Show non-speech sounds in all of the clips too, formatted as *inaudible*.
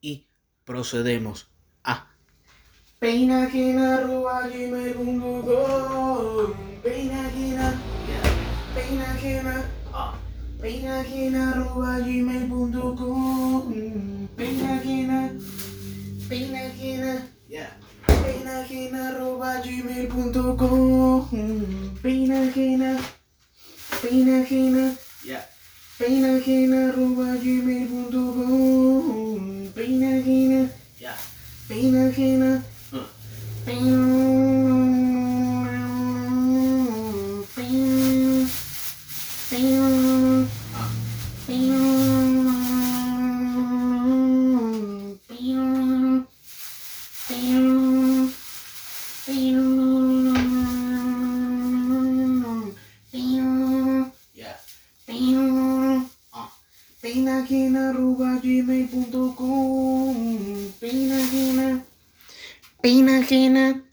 Y procedemos a Peinajena arroba gmail.com Peinajena Peinajena Peinajena arroba gmail.com Peinajena Peinajena Peinajena arroba gmail.com Peinajena Peinajena Peinajena arroba gmail.com Peinajena gmail.com Peinajena Peinajena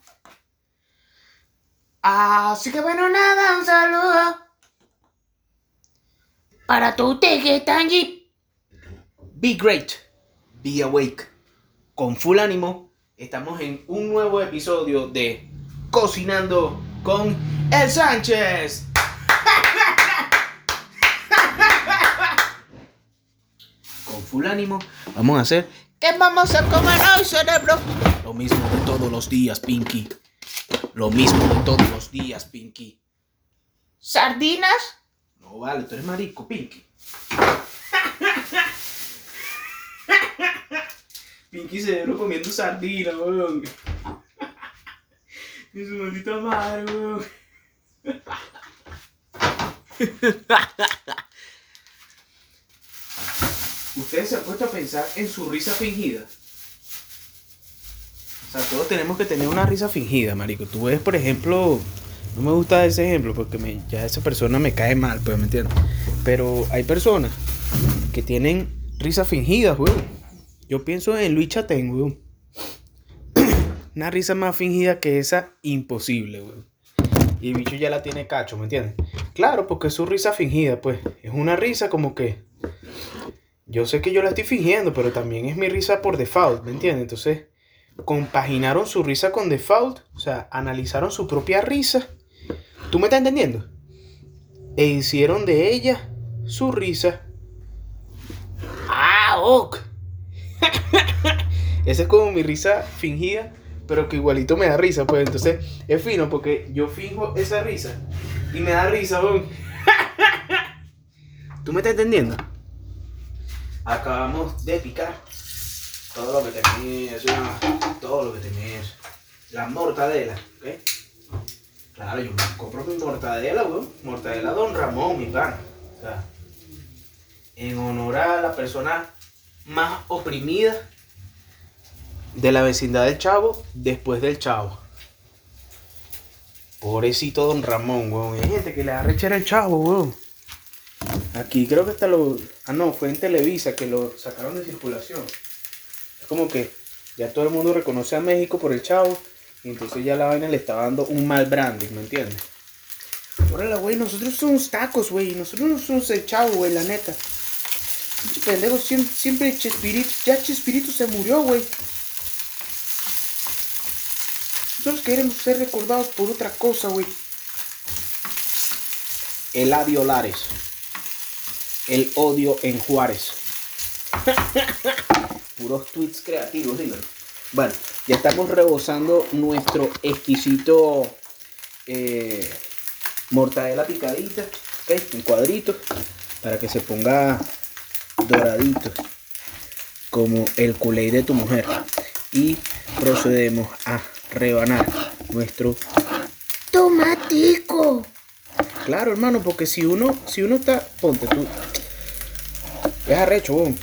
Así que bueno, nada, un saludo para todos ustedes que están allí. Be Great, Be Awake. Con full ánimo, estamos en un nuevo episodio de Cocinando con El Sánchez. Con full ánimo, vamos a hacer ¿Qué vamos a comer hoy, cerebro? lo mismo de todos los días, Pinky. Lo mismo de todos los días, Pinky. ¿Sardinas? No vale, tú eres marico, Pinky. *laughs* Pinky cerebro comiendo sardina, weón. *laughs* Y su maldita madre, weón. *laughs* Ustedes se han puesto a pensar en su risa fingida. O sea, todos tenemos que tener una risa fingida, marico. Tú ves, por ejemplo, no me gusta ese ejemplo porque ya esa persona me cae mal, pues, ¿me entiendes? Pero hay personas que tienen risas fingidas, weón. Yo pienso en Luis Chatén, weón. *clears throat* Una risa más fingida que esa, imposible, weón. Y el bicho ya la tiene cacho, ¿me entiendes? Claro, porque es su risa fingida, pues. Es una risa como que... Yo sé que yo la estoy fingiendo, pero también es mi risa por default, ¿me entiendes? Entonces, compaginaron su risa con default, o sea, analizaron su propia risa. ¿Tú me estás entendiendo? E hicieron de ella su risa. ¡Ah, ok! *laughs* Esa es como mi risa fingida, pero que igualito me da risa, pues entonces es fino porque yo finjo esa risa y me da risa. *laughs* ¿Tú me estás entendiendo? Acabamos de picar todo lo que tenías, todo lo que tenías. La mortadela, ¿ok? Claro, yo me compro mi mortadela, weón. Mortadela Don Ramón, mi pana. O sea, en honor a la persona más oprimida de la vecindad del Chavo después del Chavo. Pobrecito Don Ramón, weón. Hay gente que le da rechera al Chavo, weón. Aquí creo que hasta lo... Ah, no, fue en Televisa que lo sacaron de circulación. Es como que ya todo el mundo reconoce a México por el Chavo. Y entonces ya la vaina le está dando un mal branding, ¿me entiendes? Órale, güey, nosotros somos tacos, güey. Nosotros no somos el Chavo, güey, la neta. Pinche pendejo, siempre, siempre Chespirito. Ya Chespirito se murió, güey. Nosotros queremos ser recordados por otra cosa, güey. Eladio Lares. El odio en Juárez. *laughs* Puros tweets creativos, dímelo. Bueno, ya estamos rebosando nuestro exquisito eh, mortadela picadita, ¿ok? En cuadritos, para que se ponga doradito, como el culé de tu mujer. Y procedemos a rebanar nuestro Tomatico. Claro, hermano, porque si uno, si uno está, ponte tú, es arrecho, weón.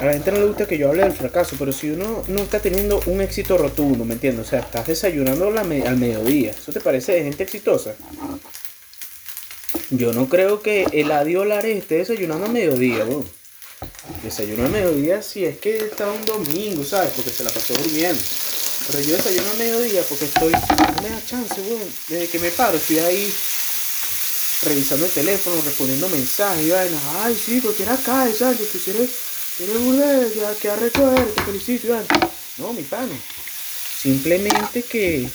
A la gente no le gusta que yo hable del fracaso, pero si uno no está teniendo un éxito rotundo, ¿me entiendes? O sea, estás desayunando al mediodía. ¿Eso te parece de gente exitosa? Yo no creo que el Lares esté desayunando al mediodía, weón. Desayuno al mediodía si es que está un domingo, ¿sabes? Porque se la pasó durmiendo. Pero yo desayuno al mediodía porque estoy. No me da chance, weón. Desde que me paro, estoy ahí revisando el teléfono, respondiendo mensajes y vainas. Ay, sí, cualquiera cae, ¿sabes? Que si eres ya que arrecho te felicito. No, mi pana. Simplemente que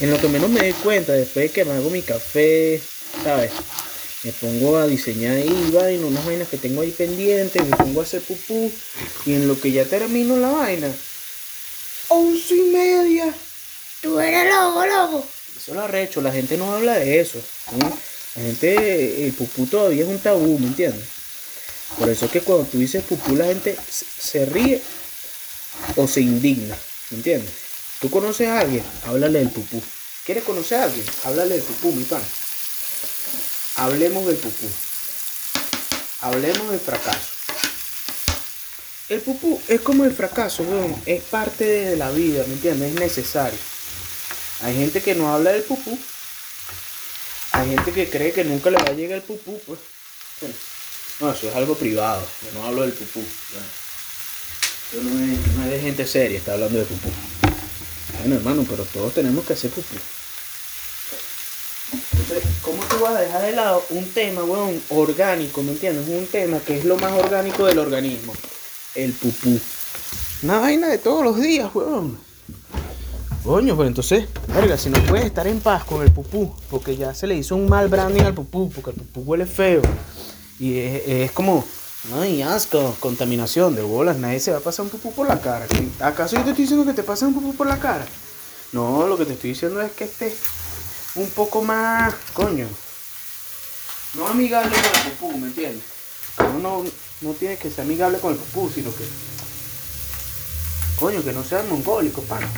en lo que menos me doy cuenta, después de que me hago mi café, ¿sabes? Me pongo a diseñar ahí, vaina, unas vainas que tengo ahí pendientes, me pongo a hacer pupú, y en lo que ya termino la vaina, once y media. Tú eres loco, loco. Eso lo arrecho, la gente no habla de eso. La gente, el pupú todavía es un tabú, ¿me entiendes? Por eso es que cuando tú dices pupú, la gente se- ríe o se indigna, ¿me entiendes? Tú conoces a alguien, háblale del pupú. ¿Quieres conocer a alguien? Háblale del pupú, mi pan. Hablemos del pupú. Hablemos del fracaso. El pupú es como el fracaso. Es parte de la vida, ¿me entiendes? Es necesario. Hay gente que no habla del pupú. Hay gente que cree que nunca le va a llegar el pupú, pues. No, eso es algo privado. Yo no hablo del pupú. Yo no es, no es de gente seria, está hablando de pupú. Bueno, hermano, pero todos tenemos que hacer pupú. Entonces, ¿cómo tú vas a dejar de lado un tema, weón, orgánico, ¿me entiendes? Un tema que es lo más orgánico del organismo. El pupú. Una vaina de todos los días, weón. Coño, pues entonces, verga, si no puedes estar en paz con el pupú, porque ya se le hizo un mal branding al pupú, porque el pupú huele feo. Y es, como, ay, asco, contaminación de bolas, nadie se va a pasar un pupú por la cara. ¿Acaso yo te estoy diciendo que te pases un pupú por la cara? No, lo que te estoy diciendo es que estés un poco más, coño, no amigable con el pupú, ¿me entiendes? Uno no, no tiene que ser amigable con el pupú, sino que, coño, que no sean mongólicos, pana.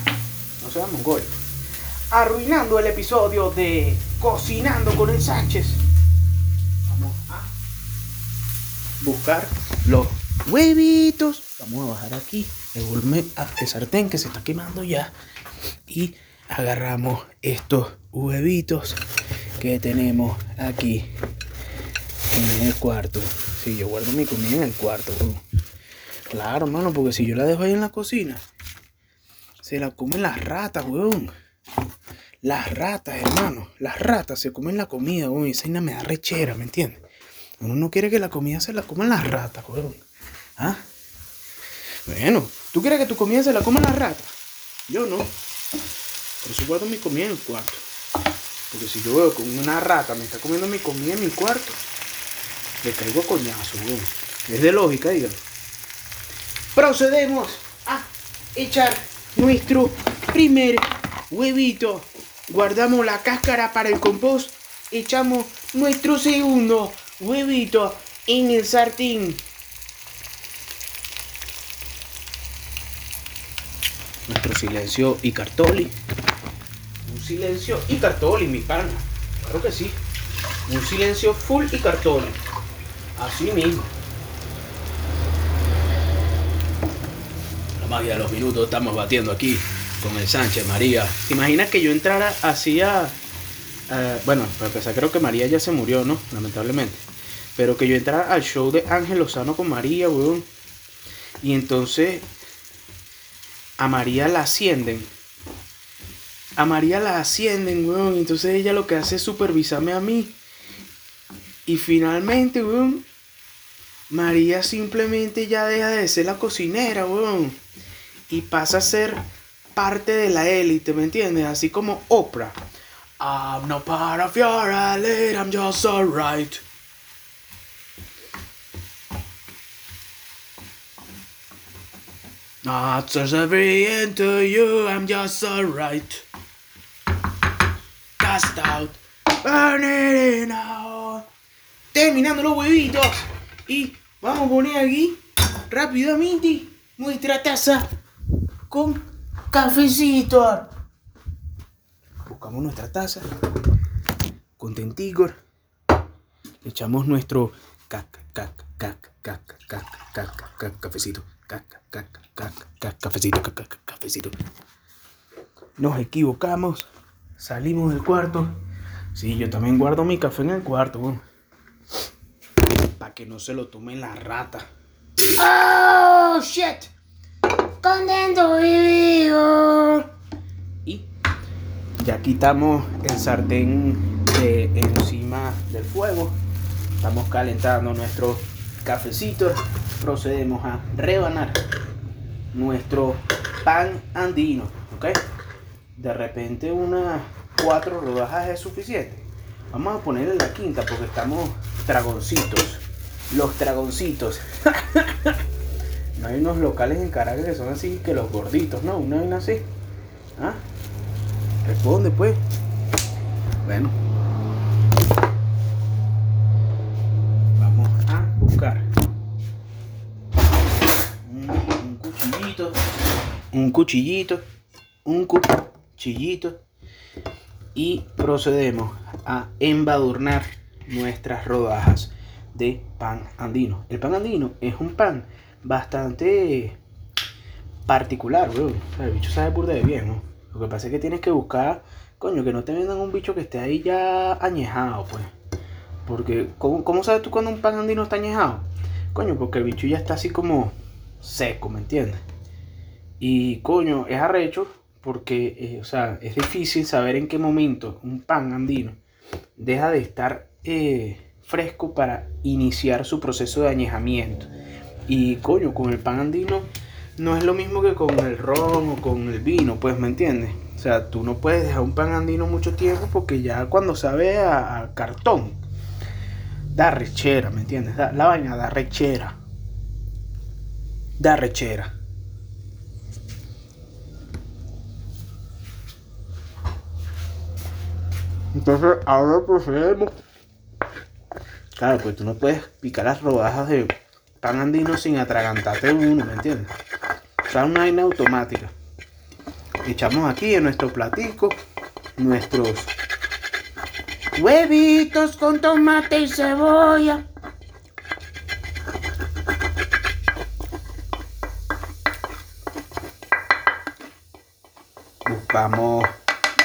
No sean mongólicos. Arruinando el episodio de Cocinando con el Sánchez. Vamos a buscar los huevitos. Vamos a bajar aquí el volumen este sartén que se está quemando ya. Y agarramos estos huevitos que tenemos aquí en el cuarto. Si yo guardo mi comida en el cuarto. Claro, mano, porque si yo la dejo ahí en la cocina, se la comen las ratas, weón. Las ratas, hermano. Las ratas se comen la comida, weón. Y esa me da rechera, ¿me entiendes? Uno no quiere que la comida se la coman las ratas, weón. ¿Ah? Bueno, ¿tú quieres que tu comida se la coman las ratas? Yo no. Por eso guardo mi comida en el cuarto. Porque si yo veo que una rata me está comiendo mi comida en mi cuarto, le caigo a coñazo, weón. Es de lógica, digan. Procedemos a echar nuestro primer huevito. Guardamos la cáscara para el compost. Echamos nuestro segundo huevito en el sartén. Nuestro silencio y cartoli. Un silencio y cartoli, mi pana. Claro que sí. Un silencio full y cartoli. Así mismo. Magia de los minutos estamos batiendo aquí con el Sánchez, María. ¿Te imaginas que yo entrara así a... a- bueno, para empezar creo que María ya se murió, ¿no? Lamentablemente. Pero que yo entrara al show de Ángel Lozano con María, weón. Y entonces a María la ascienden. A María la ascienden, weón. y Entonces ella lo que hace es supervisarme a mí. Y finalmente, weón, María simplemente ya deja de ser la cocinera, weón. Y pasa a ser parte de la élite, ¿me entiendes? Así como Oprah. I'm not part of your elite, I'm just alright. Not just every into you, I'm just alright. Cast out, burning out. Terminando los huevitos. Y vamos a poner aquí rápidamente nuestra taza con cafecito. Buscamos nuestra taza con tentigor. Le echamos nuestro cac, cac, cac, cac, cac, cac, cac, cafecito. Cac, cac, cac, cac, cafecito, cafecito. Nos equivocamos. Salimos del cuarto. Sí, yo también guardo mi café en el cuarto. Para que no se lo tomen la rata. Oh, shit. Contento vivo. Y ya quitamos el sartén de encima del fuego. Estamos calentando nuestro cafecito, procedemos a rebanar nuestro pan andino, ¿ok? De repente unas cuatro rodajas es suficiente. Vamos a ponerle la quinta porque estamos dragoncitos. Los dragoncitos. *laughs* no hay unos locales en Caracas que son así que los gorditos, ¿no? Una vaina así. ¿Ah? Responde pues. Bueno. Vamos a buscar un, un cuchillito. Un cuchillito. Un cuchillito. Y procedemos a embadurnar nuestras rodajas de pan andino. El pan andino es un pan bastante particular, weón. O sea, el bicho sabe burda de bien, ¿no? Lo que pasa es que tienes que buscar, coño, que no te vendan un bicho que esté ahí ya añejado, pues. Porque, ¿cómo, cómo sabes tú cuando un pan andino está añejado? Coño, porque el bicho ya está así como seco, ¿me entiendes? Y, coño, es arrecho porque, eh, o sea, es difícil saber en qué momento un pan andino deja de estar eh, fresco para iniciar su proceso de añejamiento. Y coño, con el pan andino no es lo mismo que con el ron o con el vino, pues, ¿me entiendes? O sea, tú no puedes dejar un pan andino mucho tiempo porque ya cuando sabe a, a cartón, da rechera, ¿me entiendes? Da- la vaina da rechera. Da rechera. Entonces, ahora procedemos. Claro, pues tú no puedes picar las rodajas de pan andino sin atragantarte uno, ¿me entiendes? O sea, una vaina automática. Echamos aquí en nuestro platico nuestros Huevitos con tomate y cebolla. Buscamos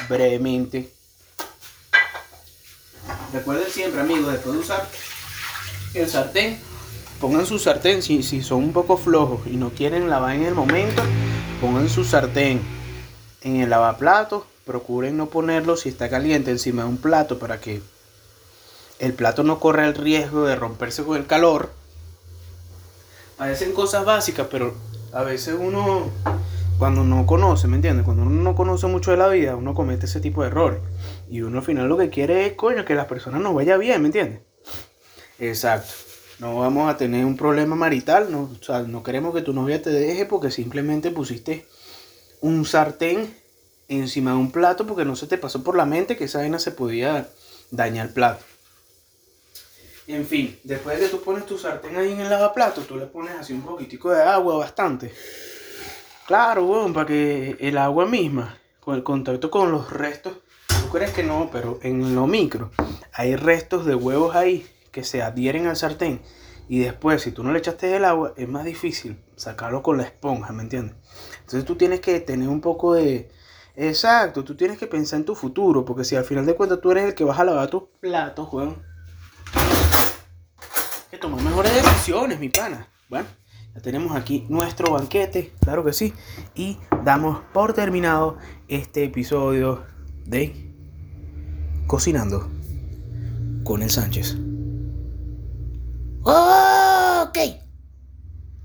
brevemente. Recuerden siempre, amigos, después de usar el sartén, pongan su sartén. Si, si son un poco flojos y no quieren lavar en el momento, pongan su sartén en el lavaplatos. Procuren no ponerlo si está caliente encima de un plato para que el plato no corra el riesgo de romperse con el calor. Parecen cosas básicas, pero a veces uno cuando no conoce, ¿me entiendes? Cuando uno no conoce mucho de la vida, uno comete ese tipo de errores. Y uno al final lo que quiere es, coño, que las personas nos vaya bien, ¿me entiendes? Exacto. No vamos a tener un problema marital, no, o sea, no queremos que tu novia te deje porque simplemente pusiste un sartén encima de un plato porque no se te pasó por la mente que esa vaina se podía dañar el plato. En fin, después de que tú pones tu sartén ahí en el lavaplatos, tú le pones así un poquitico de agua, bastante. Claro, weón, para que el agua misma, con el contacto con los restos, tú crees que no, pero en lo micro hay restos de huevos ahí que se adhieren al sartén. Y después, si tú no le echaste el agua, es más difícil sacarlo con la esponja, ¿me entiendes? Entonces tú tienes que tener un poco de... Exacto, tú tienes que pensar en tu futuro, porque si al final de cuentas tú eres el que vas a lavar tus platos, weón, que tomar mejores decisiones, mi pana. Bueno, ya tenemos aquí nuestro banquete, claro que sí. Y damos por terminado este episodio de Cocinando con el Sánchez. Ok.